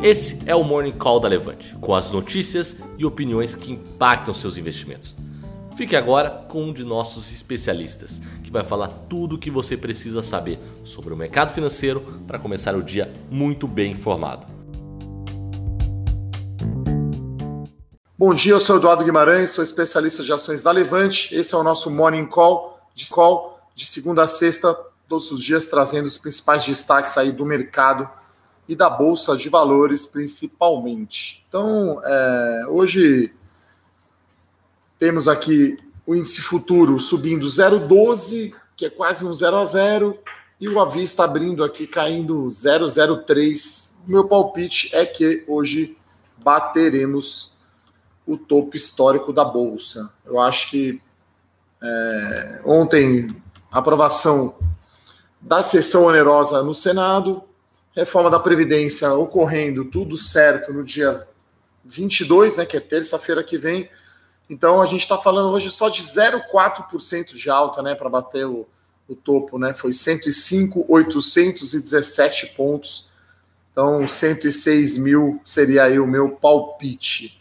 Esse é o Morning Call da Levante, com as notícias e opiniões que impactam seus investimentos. Fique agora com um de nossos especialistas, que vai falar tudo o que você precisa saber sobre o mercado financeiro para começar o dia muito bem informado. Bom dia, eu sou Eduardo Guimarães, sou especialista de ações da Levante. Esse é o nosso Morning Call de, call de segunda a sexta, todos os dias trazendo os principais destaques aí do mercado e da Bolsa de Valores, principalmente. Então, é, hoje temos aqui o índice futuro subindo 0,12, que é quase um 0 a 0, e o Avista abrindo aqui caindo 0,03. Meu palpite é que hoje bateremos o topo histórico da Bolsa. Eu acho que é, ontem aprovação da sessão onerosa no Senado, reforma da Previdência ocorrendo tudo certo no dia 22, né, que é terça-feira que vem. Então a gente está falando hoje só de 0,4% de alta, né, para bater o, o topo, né? Foi 105,817 pontos. Então 106 mil seria aí o meu palpite.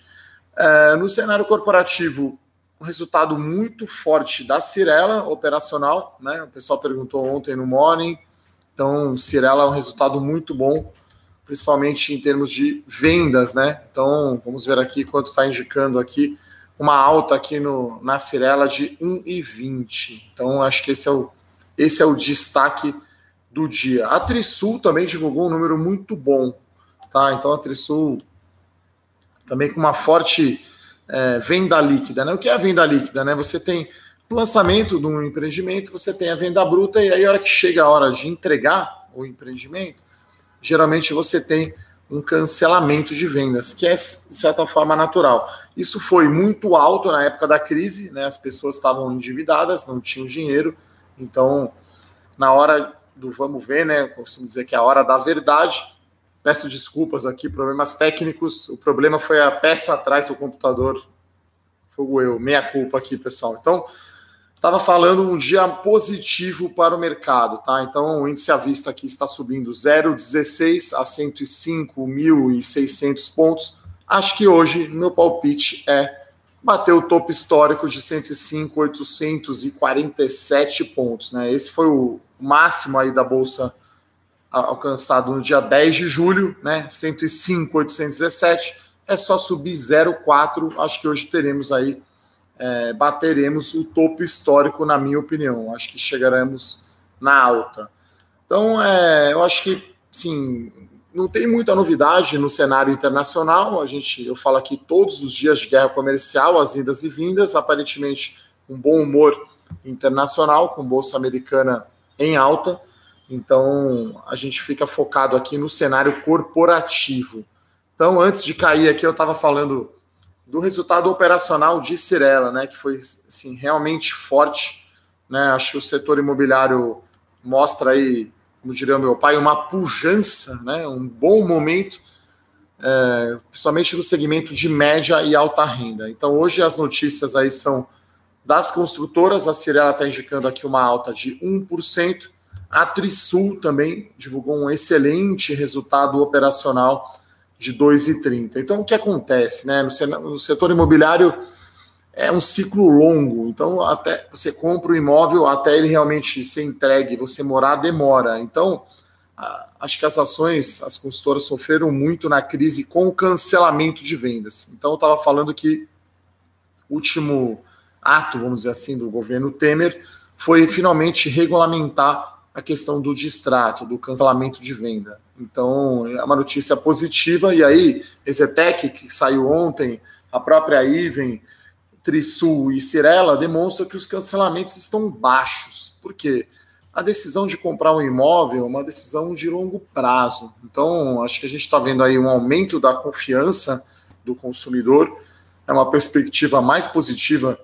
É, no cenário corporativo, um resultado muito forte da Cirela operacional, né? O pessoal perguntou ontem no Morning então, Cirela é um resultado muito bom, principalmente em termos de vendas, né? Então, vamos ver aqui quanto está indicando aqui uma alta aqui no, na Cirela de 1,20. Então, acho que esse é o, esse é o destaque do dia. A Trisul também divulgou um número muito bom, tá? Então, a Trisul também com uma forte é, venda líquida, né? O que é a venda líquida, né? Você tem lançamento de um empreendimento, você tem a venda bruta, e aí, a hora que chega a hora de entregar o empreendimento, geralmente você tem um cancelamento de vendas, que é, de certa forma, natural. Isso foi muito alto na época da crise, né? As pessoas estavam endividadas, não tinham dinheiro, então, na hora do vamos ver, né? Eu costumo dizer que é a hora da verdade. Peço desculpas aqui, problemas técnicos. O problema foi a peça atrás do computador. Fogo eu, meia culpa aqui, pessoal. Então, estava falando um dia positivo para o mercado, tá? Então o índice à vista aqui está subindo 0,16 a 105.600 pontos. Acho que hoje meu palpite é bater o topo histórico de 105.847 pontos, né? Esse foi o máximo aí da bolsa alcançado no dia 10 de julho, né? 105.817. É só subir 0,4. Acho que hoje teremos aí é, bateremos o topo histórico, na minha opinião. Acho que chegaremos na alta. Então, é, eu acho que, sim, não tem muita novidade no cenário internacional. A gente, eu falo aqui todos os dias de guerra comercial, as idas e vindas. Aparentemente, um bom humor internacional, com bolsa americana em alta. Então, a gente fica focado aqui no cenário corporativo. Então, antes de cair aqui, eu estava falando do resultado operacional de Cirela, né, que foi assim, realmente forte. Né? Acho que o setor imobiliário mostra aí, como diria meu pai, uma pujança, né, um bom momento, é, principalmente no segmento de média e alta renda. Então, hoje as notícias aí são das construtoras, a Cirela está indicando aqui uma alta de 1%, a Trisul também divulgou um excelente resultado operacional de 2,30. Então, o que acontece? Né? No, setor imobiliário é um ciclo longo. Então, até você compra o imóvel, até ele realmente ser entregue, você morar, demora. Então, acho que as ações, as consultoras sofreram muito na crise com o cancelamento de vendas. Então, eu estava falando que o último ato, vamos dizer assim, do governo Temer foi finalmente regulamentar a questão do distrato, do cancelamento de venda. Então, é uma notícia positiva. E aí, Exetec, que saiu ontem, a própria Iven, Trisul e Cirela demonstram que os cancelamentos estão baixos. Por quê? A decisão de comprar um imóvel é uma decisão de longo prazo. Então, acho que a gente está vendo aí um aumento da confiança do consumidor, é uma perspectiva mais positiva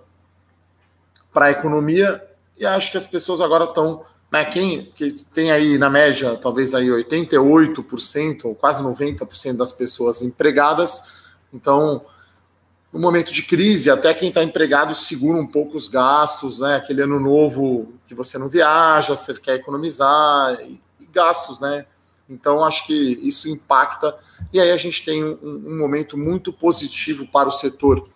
para a economia, e acho que as pessoas agora estão né, quem que tem aí na média, talvez aí 88% ou quase 90% das pessoas empregadas, então no momento de crise, até quem está empregado segura um pouco os gastos, né? Aquele ano novo que você não viaja, você quer economizar, e, e gastos, né? Então, acho que isso impacta. E aí a gente tem um, um momento muito positivo para o setor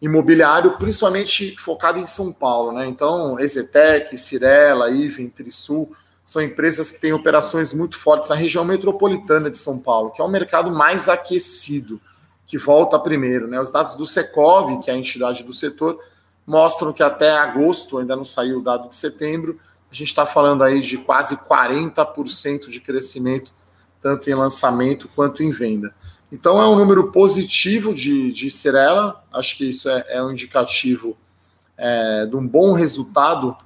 imobiliário, principalmente focado em São Paulo. Né? Então, Exetec, Cirela, Iven, Trisul, são empresas que têm operações muito fortes na região metropolitana de São Paulo, que é o mercado mais aquecido, que volta primeiro. Né? Os dados do Secov, que é a entidade do setor, mostram que até agosto, ainda não saiu o dado de setembro, a gente está falando aí de quase 40% de crescimento, tanto em lançamento quanto em venda. Então é um número positivo de, de Cirela, acho que isso é, é um indicativo é, de um bom resultado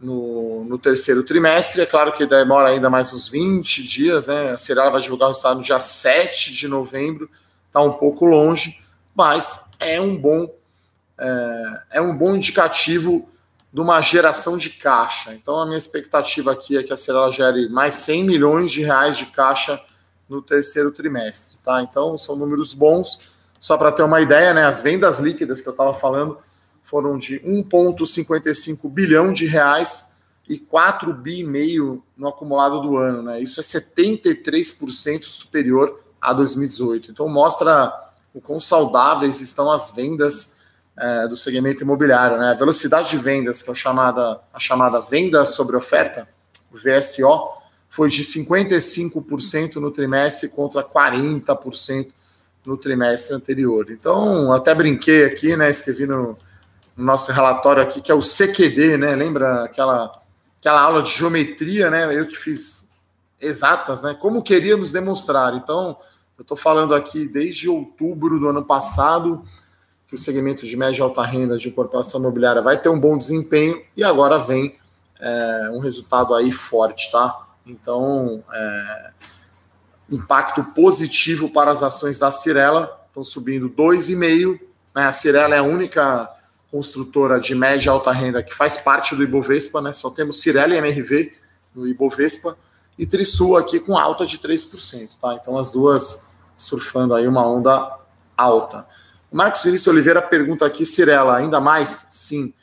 no, no, terceiro trimestre. É claro que demora ainda mais uns 20 dias, né? A Cirela vai divulgar o resultado no dia 7 de novembro, está um pouco longe, mas é um bom, é, é um bom indicativo de uma geração de caixa. Então, a minha expectativa aqui é que a Cirela gere mais 100 milhões de reais de caixa no terceiro trimestre, tá? Então, são números bons. Só para ter uma ideia, né, as vendas líquidas que eu estava falando foram de 1,55 bilhão de reais e 4 bi meio no acumulado do ano, né? Isso é 73% superior a 2018. Então, mostra o quão saudáveis estão as vendas é, do segmento imobiliário, né? A velocidade de vendas, que é a chamada, a chamada venda sobre oferta, VSO, foi de 55% no trimestre contra 40% no trimestre anterior. Então, até brinquei aqui, né? Escrevi no, no nosso relatório aqui que é o CQD, né? Lembra aquela, aquela aula de geometria, né? Eu que fiz exatas, né? Como queríamos demonstrar. Então, eu estou falando aqui desde outubro do ano passado que o segmento de média e alta renda de incorporação imobiliária vai ter um bom desempenho e agora vem é, um resultado aí forte, tá? Então, é, impacto positivo para as ações da Cirela, estão subindo 2,5%. Né? A Cirela é a única construtora de média e alta renda que faz parte do Ibovespa, né? Só temos Cirela e MRV no Ibovespa e Trisul aqui com alta de 3%, tá? Então as duas surfando aí uma onda alta. Marcos Vinícius Oliveira pergunta aqui, Cirela, ainda mais? Sim.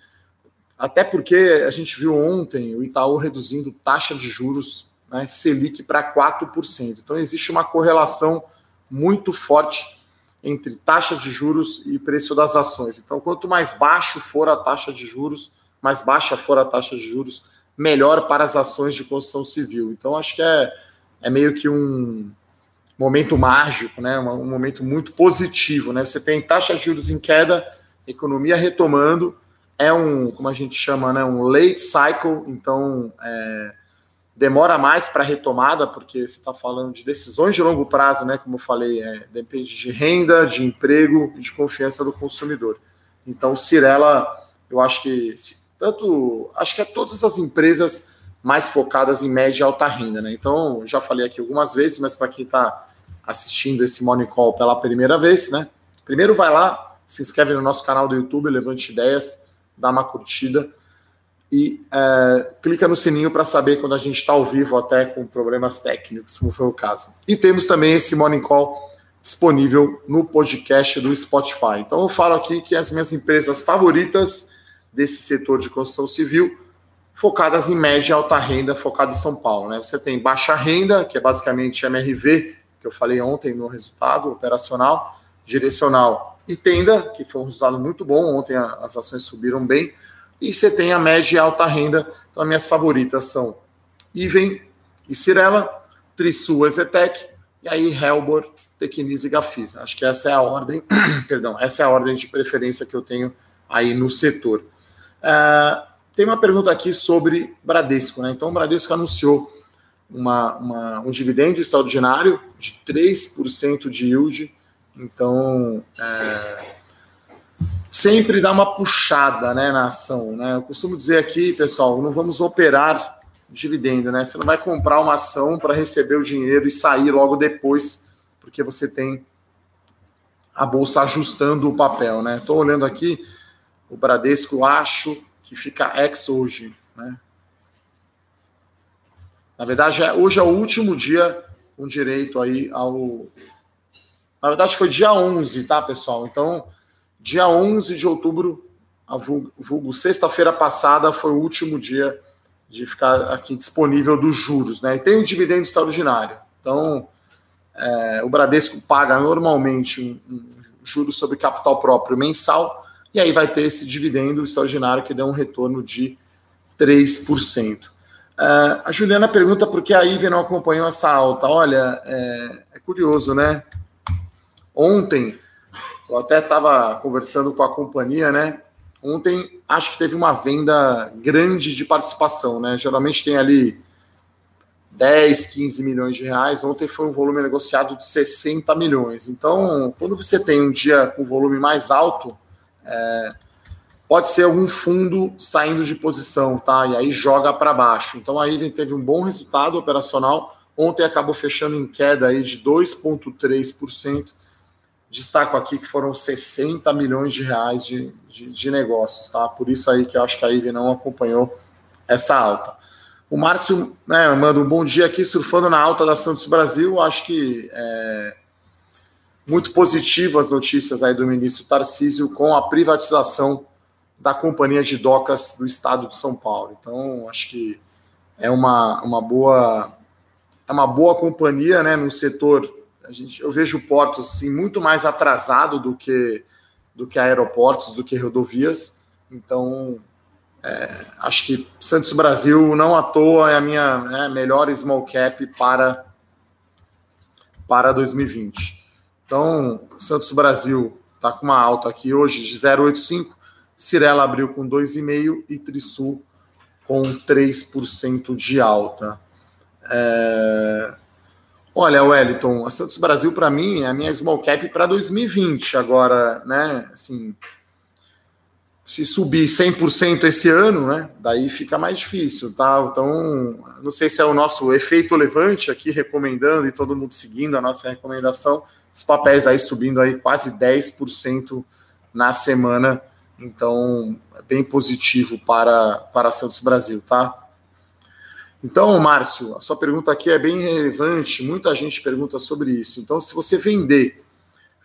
Até porque a gente viu ontem o Itaú reduzindo taxa de juros né, Selic para 4%. Então existe uma correlação muito forte entre taxa de juros e preço das ações. Então, quanto mais baixo for a taxa de juros, mais baixa for a taxa de juros, melhor para as ações de construção civil. Então, acho que é, é meio que um, momento mágico, né? Um momento muito positivo, né? Você tem taxa de juros em queda, economia retomando, é um, como a gente chama, né? Um late cycle, então é, demora mais para retomada, porque você está falando de decisões de longo prazo, né? Como eu falei, é, depende de renda, de emprego e de confiança do consumidor. Então, Cirela, eu acho que tanto, acho que é todas as empresas mais focadas em média e alta renda, né? Então, já falei aqui algumas vezes, mas para quem está assistindo esse Morning Call pela primeira vez, né? Primeiro vai lá, se inscreve no nosso canal do YouTube, Levante Ideias, dá uma curtida e é, clica no sininho para saber quando a gente está ao vivo, até com problemas técnicos, como foi o caso. E temos também esse Morning Call disponível no podcast do Spotify. Então eu falo aqui que as minhas empresas favoritas desse setor de construção civil focadas em média e alta renda, focada em São Paulo. Né? Você tem baixa renda, que é basicamente MRV, que eu falei ontem no resultado operacional, direcional e tenda, que foi um resultado muito bom. Ontem as ações subiram bem. E você tem a média e alta renda. Então, as minhas favoritas são Iven e Cirela, Trisul, Ezetec, e aí Helbor, Tecnis e Gafisa. Acho que essa é a ordem, perdão, essa é a ordem de preferência que eu tenho aí no setor. Uh, tem uma pergunta aqui sobre Bradesco, né? Então, o Bradesco anunciou uma, uma, um dividendo extraordinário de 3% de yield. Então, é, sempre dá uma puxada né, na ação. Né? Eu costumo dizer aqui, pessoal, não vamos operar dividendo. Né? Você não vai comprar uma ação para receber o dinheiro e sair logo depois, porque você tem a bolsa ajustando o papel. Estou né? olhando aqui, o Bradesco acho que fica ex hoje, né? Na verdade, é, hoje é o último dia com direito aí ao. Na verdade, foi dia 11, tá, pessoal? Então, dia 11 de outubro, a vulgo, vulgo sexta-feira passada, foi o último dia de ficar aqui disponível dos juros, né? E tem o dividendo extraordinário. Então, é, o Bradesco paga normalmente um, um juro sobre capital próprio mensal, e aí vai ter esse dividendo extraordinário que deu um retorno de 3%. Uh, a Juliana pergunta por que a IVE não acompanhou essa alta. Olha, é, é curioso, né? Ontem, eu até estava conversando com a companhia, né? Ontem acho que teve uma venda grande de participação, né? Geralmente tem ali 10, 15 milhões de reais. Ontem foi um volume negociado de 60 milhões. Então, quando você tem um dia com volume mais alto, é, pode ser algum fundo saindo de posição, tá? E aí joga para baixo. Então a teve um bom resultado operacional. Ontem acabou fechando em queda aí de 2,3%. Destaco aqui que foram 60 milhões de reais de, de, de, negócios, tá? Por isso aí que eu acho que a Iven não acompanhou essa alta. O Márcio né, manda um bom dia aqui, surfando na alta da Santos Brasil. Acho que é muito positivas notícias aí do ministro Tarcísio com a privatização da Companhia de Docas do Estado de São Paulo. Então, acho que é uma, uma boa é uma boa companhia, né, no setor. A gente, eu vejo portos assim muito mais atrasado do que do que aeroportos, do que rodovias. Então, é, acho que Santos Brasil não à toa é a minha né, melhor small cap para para 2020. Então, Santos Brasil está com uma alta aqui hoje de 0,85 Cirela abriu com 2,5% e Trisul com 3% de alta. É... Olha, Wellington, a Santos Brasil para mim é a minha small cap para 2020. Agora, né, assim, se subir 100% esse ano, né, daí fica mais difícil, tá? Então, não sei se é o nosso efeito levante aqui recomendando e todo mundo seguindo a nossa recomendação. Os papéis aí subindo aí quase 10% na semana então, é bem positivo para, para Santos Brasil, tá? Então, Márcio, a sua pergunta aqui é bem relevante, muita gente pergunta sobre isso. Então, se você vender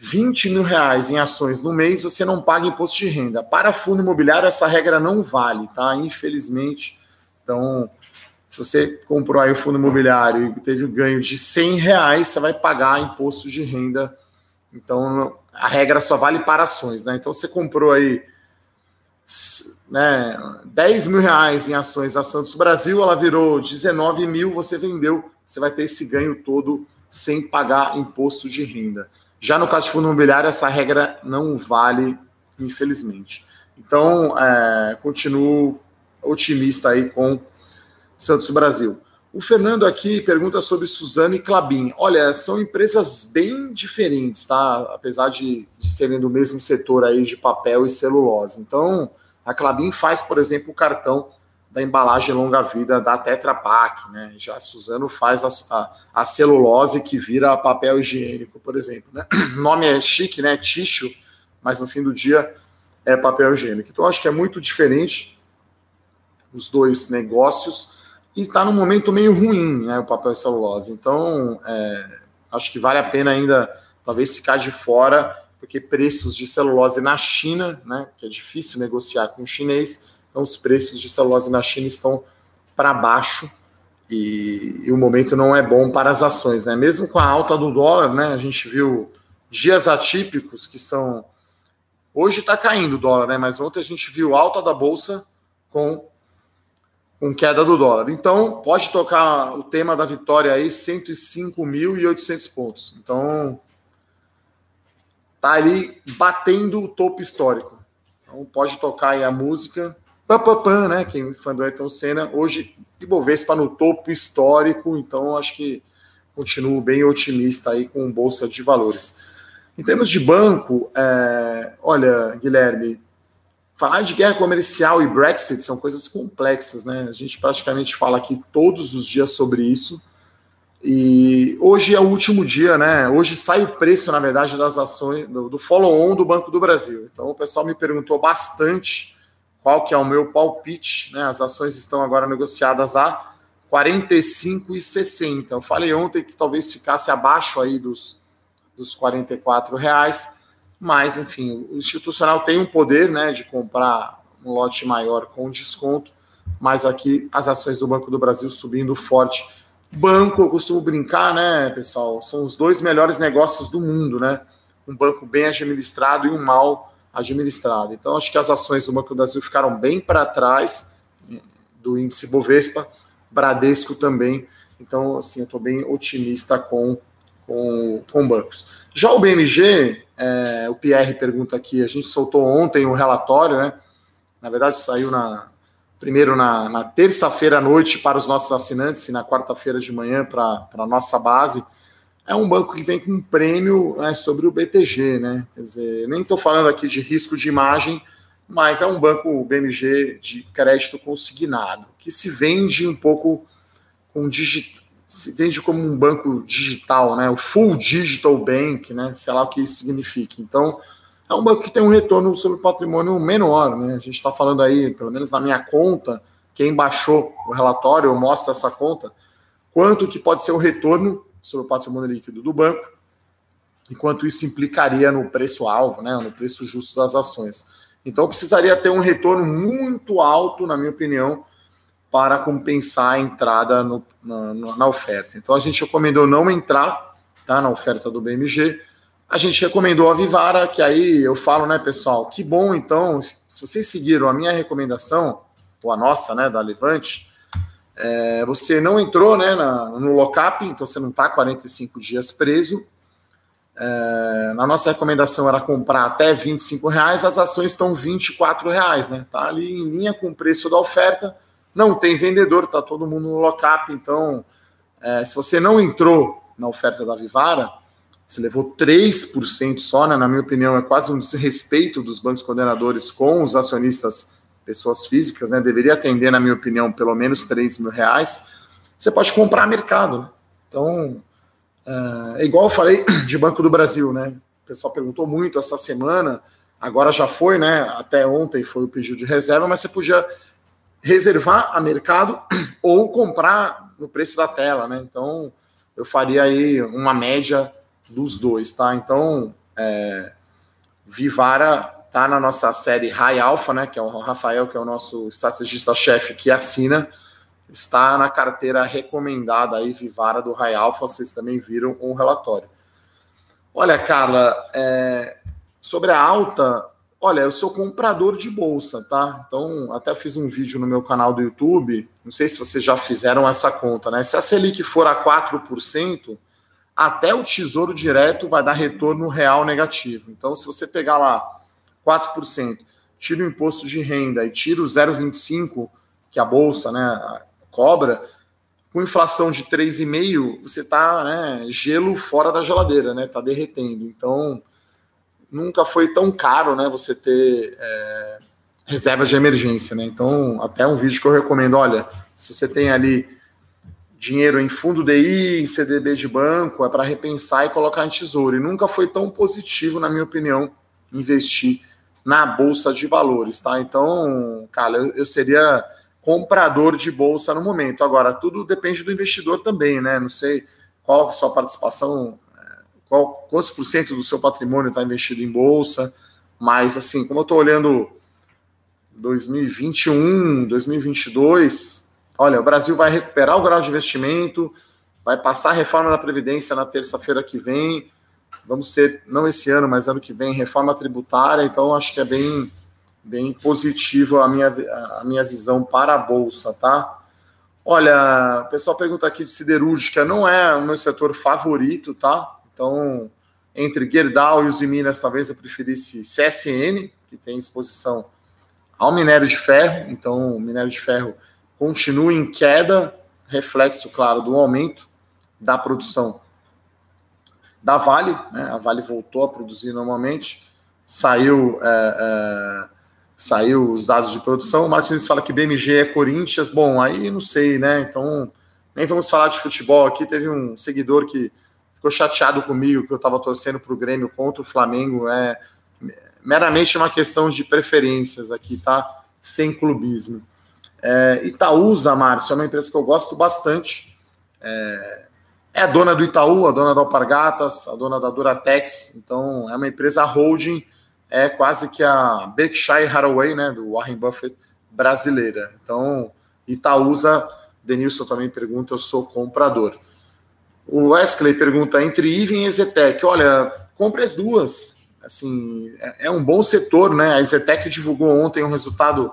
20 mil reais em ações no mês, você não paga imposto de renda. Para fundo imobiliário, essa regra não vale, tá? Infelizmente. Então, se você comprou aí o fundo imobiliário e teve o ganho de 100 reais, você vai pagar imposto de renda. Então, a regra só vale para ações, né? Então, você comprou aí né, 10 mil reais em ações da Santos Brasil, ela virou 19 mil, você vendeu, você vai ter esse ganho todo sem pagar imposto de renda. Já no caso de fundo imobiliário, essa regra não vale, infelizmente. Então, é, continuo otimista aí com Santos Brasil. O Fernando aqui pergunta sobre Suzano e Clabin. Olha, são empresas bem diferentes, tá? Apesar de, de serem do mesmo setor aí de papel e celulose. Então, a Clabin faz, por exemplo, o cartão da embalagem longa-vida da Tetra Pak, né? Já a Suzano faz a, a, a, celulose que vira papel higiênico, por exemplo. Né? O nome é chique, né? Tissue, mas no fim do dia é papel higiênico. Então, acho que é muito diferente os dois negócios e está num momento meio ruim, né? O papel e celulose. Então, é, acho que vale a pena ainda, talvez, ficar de fora porque preços de celulose na China, né, que é difícil negociar com o chinês, então os preços de celulose na China estão para baixo e, e, o momento não é bom para as ações, né? Mesmo com a alta do dólar, né, a gente viu dias atípicos que são hoje está caindo o dólar, né? Mas ontem a gente viu alta da bolsa com com queda do dólar. Então, pode tocar o tema da vitória aí, 105.800 pontos. Então, tá ali batendo o topo histórico. Então pode tocar aí a música. Pam, pam, pam, né? Quem é fã do Ayrton Senna, hoje Ibovespa no topo histórico, então acho que continuo bem otimista aí com Bolsa de Valores. Em termos de banco, é, olha, Guilherme, falar de guerra comercial e Brexit são coisas complexas, né? A gente praticamente fala aqui todos os dias sobre isso. E hoje é o último dia, né? Hoje sai o preço, na verdade, das ações do, do follow-on do Banco do Brasil. Então o pessoal me perguntou bastante qual que é o meu palpite, né? As ações estão agora negociadas a 45,60. Eu falei ontem que talvez ficasse abaixo aí dos, dos 44 reais, mas enfim, o institucional tem um poder, né, de comprar um lote maior com desconto, mas aqui as ações do Banco do Brasil subindo forte Banco, eu costumo brincar, né, pessoal? São os dois melhores negócios do mundo, né? Um banco bem administrado e um mal administrado. Então, acho que as ações do Banco do Brasil ficaram bem para trás do índice Bovespa, Bradesco também. Então, assim, eu estou bem otimista com, com, com bancos. Já o BMG, é, o Pierre pergunta aqui, a gente soltou ontem o um relatório, né? Na verdade, saiu na, primeiro na, na terça-feira à noite para os nossos assinantes e na quarta-feira de manhã para a nossa base. É um banco que vem com um prêmio né, sobre o BTG, né? Quer dizer, nem estou falando aqui de risco de imagem, mas é um banco BMG de crédito consignado, que se vende um pouco com digital, se vende como um banco digital, né? O full digital bank, né? Sei lá o que isso significa. Então, é um banco que tem um retorno sobre o patrimônio menor, né? A gente está falando aí, pelo menos na minha conta, quem baixou o relatório mostra essa conta, quanto que pode ser o retorno sobre o patrimônio líquido do banco e quanto isso implicaria no preço-alvo, né? No preço justo das ações. Então, precisaria ter um retorno muito alto, na minha opinião, para compensar a entrada no, na, na, oferta. Então, a gente recomendou não entrar tá, na oferta do BMG a gente recomendou a Vivara, que aí eu falo, né, pessoal, que bom, então, se vocês seguiram a minha recomendação, ou a nossa, né, da Levante, é, você não entrou, né, na, no lockup, então você não está 45 dias preso. É, na nossa recomendação era comprar até 25 reais, as ações estão 24 reais, né? Tá ali em linha com o preço da oferta. Não tem vendedor, tá todo mundo no lockup. Então, é, se você não entrou na oferta da Vivara, você levou 3% só, né? na minha opinião, é quase um desrespeito dos bancos coordenadores com os acionistas, pessoas físicas, né? Deveria atender, na minha opinião, pelo menos 3 mil reais. Você pode comprar mercado, né? Então, é, é igual eu falei de Banco do Brasil, né? O pessoal perguntou muito essa semana, agora já foi, né? Até ontem foi o pedido de reserva, mas você podia reservar a mercado ou comprar no preço da tela, né? Então, eu faria aí uma média dos dois, tá? Então, é, Vivara tá na nossa série High Alpha, né? Que é o Rafael, que é o nosso estrategista-chefe que assina, está na carteira recomendada aí, Vivara do High Alpha. Vocês também viram o relatório. Olha, Carla, é, sobre a alta, olha, eu sou comprador de bolsa, tá? Então, até fiz um vídeo no meu canal do YouTube. Não sei se vocês já fizeram essa conta, né? Se a Selic for a 4%, até o Tesouro Direto vai dar retorno real negativo. Então, se você pegar lá 4%, tira o imposto de renda e tira o 0,25% que a Bolsa né, cobra, com inflação de 3,5%, você está né, gelo fora da geladeira, né? Está derretendo. Então, nunca foi tão caro né, você ter é, reservas de emergência. Né? Então, até um vídeo que eu recomendo, olha, se você tem ali dinheiro em fundo DI, em CDB de banco, é para repensar e colocar em tesouro. E nunca foi tão positivo, na minha opinião, investir na bolsa de valores, tá? Então, cara, eu, eu seria comprador de bolsa no momento. Agora, tudo depende do investidor também, né? Não sei qual a sua participação, é, qual, quantos por cento do seu patrimônio está investido em bolsa, mas assim, como eu estou olhando 2021, 2022 olha, o Brasil vai recuperar o grau de investimento, vai passar a reforma da Previdência na terça-feira que vem. Vamos ter, não esse ano, mas ano que vem, reforma tributária. Então, acho que é bem, bem positivo a minha, a minha visão para a Bolsa, tá? Olha, o pessoal pergunta aqui de siderúrgica, não é o meu setor favorito, tá? Então, entre Gerdau e os Minas, talvez eu preferisse CSN, que tem exposição ao minério de ferro. Então, o minério de ferro continua em queda, reflexo, claro, do aumento da produção da Vale. Né? A Vale voltou a produzir normalmente, saiu, é, é, saiu os dados de produção. O Martins fala que BMG é Corinthians. Bom, aí não sei, né? Então, nem vamos falar de futebol aqui. Teve um seguidor que ficou chateado comigo que eu estava torcendo para o Grêmio contra o Flamengo. É meramente uma questão de preferências aqui, tá? Sem clubismo. É, Itaúsa, Márcio, é uma empresa que eu gosto bastante. É, é a dona do Itaú, a dona da Alpargatas, a dona da Duratex. Então, é uma empresa holding, é quase que a Berkshire Hathaway, né, do Warren Buffett brasileira. Então, Itaúsa, Denilson também pergunta, eu sou comprador. O Wesley pergunta entre Iven e Ezetec. Olha, compre as duas. Assim, é, é, um bom setor, né? A Ezetec divulgou ontem um resultado,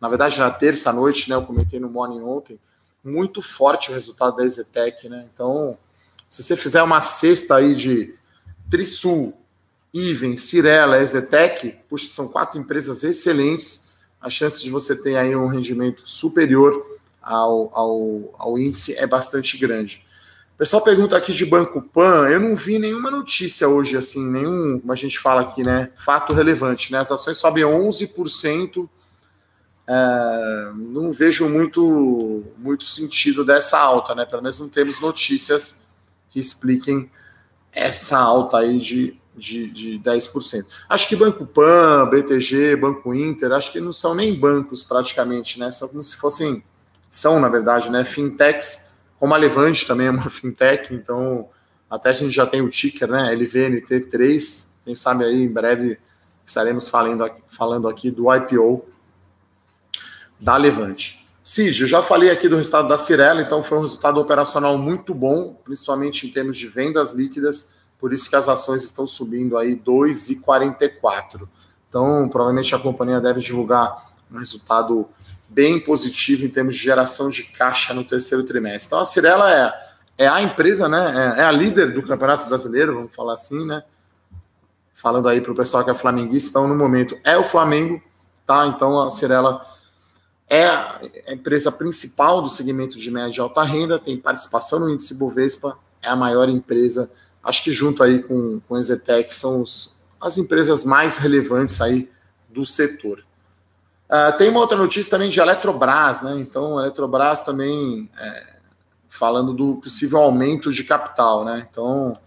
na verdade, na terça noite, né? Eu comentei no Morning ontem. Muito forte o resultado da Ezetec, né? Então, se você fizer uma cesta aí de Trisul, Iven, Cirela, Ezetec, puxa, são quatro empresas excelentes. A chance de você ter aí um rendimento superior ao, ao, ao índice é bastante grande. Pessoal pergunta aqui de Banco Pan, eu não vi nenhuma notícia hoje, assim, nenhum, como a gente fala aqui, né? Fato relevante, né? As ações sobem 11%. É, não vejo muito, muito sentido dessa alta, né? Pelo menos não temos notícias que expliquem essa alta aí de, de, de 10%. Acho que Banco Pan, BTG, Banco Inter, acho que não são nem bancos praticamente, né? São como se fossem são, na verdade, né, fintechs, como a Levante também é uma fintech, então até a gente já tem o ticker, né, LVNT3, quem sabe aí em breve estaremos falando aqui, falando aqui do IPO da Levante. Cid, eu já falei aqui do resultado da Cirela, então foi um resultado operacional muito bom, principalmente em termos de vendas líquidas, por isso que as ações estão subindo aí 2,44. Então, provavelmente a companhia deve divulgar um resultado bem positivo em termos de geração de caixa no terceiro trimestre. Então a Cirela é, é a empresa, né? É, é a líder do Campeonato Brasileiro, vamos falar assim, né? Falando aí para o pessoal que é flamenguista, então no momento é o Flamengo, tá? Então a Cirela é a empresa principal do segmento de média e alta renda, tem participação no índice Bovespa, é a maior empresa, acho que junto aí com, com a Ezetec são os, as empresas mais relevantes aí do setor. Uh, tem uma outra notícia também de Eletrobras, né? Então, a Eletrobras também é, falando do possível aumento de capital, né? Então,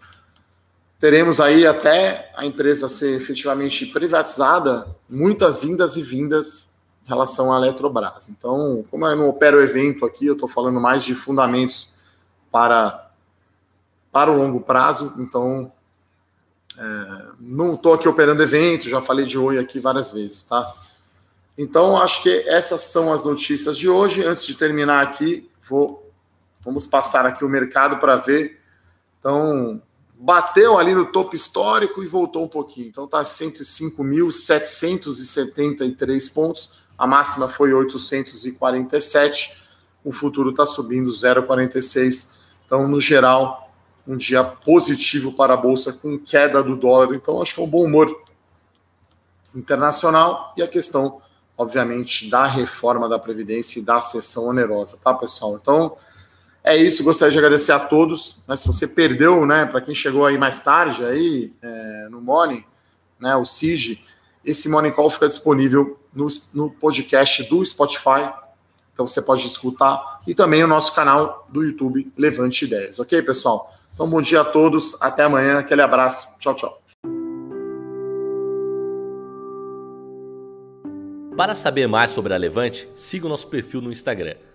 teremos aí até a empresa ser efetivamente privatizada, muitas indas e vindas em relação à Eletrobras. Então, como eu não opero evento aqui, eu estou falando mais de fundamentos para, para o longo prazo, então é, não estou aqui operando evento, já falei de Oi aqui várias vezes, tá? Então, acho que essas são as notícias de hoje. Antes de terminar aqui, vou vamos passar aqui o mercado para ver. Então, bateu ali no topo histórico e voltou um pouquinho. Então, está 105.773 pontos. A máxima foi 847. O futuro está subindo 0,46. Então, no geral, um dia positivo para a bolsa com queda do dólar. Então, acho que é um bom humor internacional e a questão obviamente, da reforma da Previdência e da sessão onerosa, tá, pessoal? Então, é isso. Gostaria de agradecer a todos. Mas se você perdeu, né, para quem chegou aí mais tarde, aí é, no Morning, né, o SIG, esse Morning Call fica disponível no, no podcast do Spotify. Então você pode escutar. E também o nosso canal do YouTube Levante Ideias. Ok, pessoal? Então, bom dia a todos. Até amanhã. Aquele abraço. Tchau, tchau. Para saber mais sobre a Levante, siga o nosso perfil no Instagram,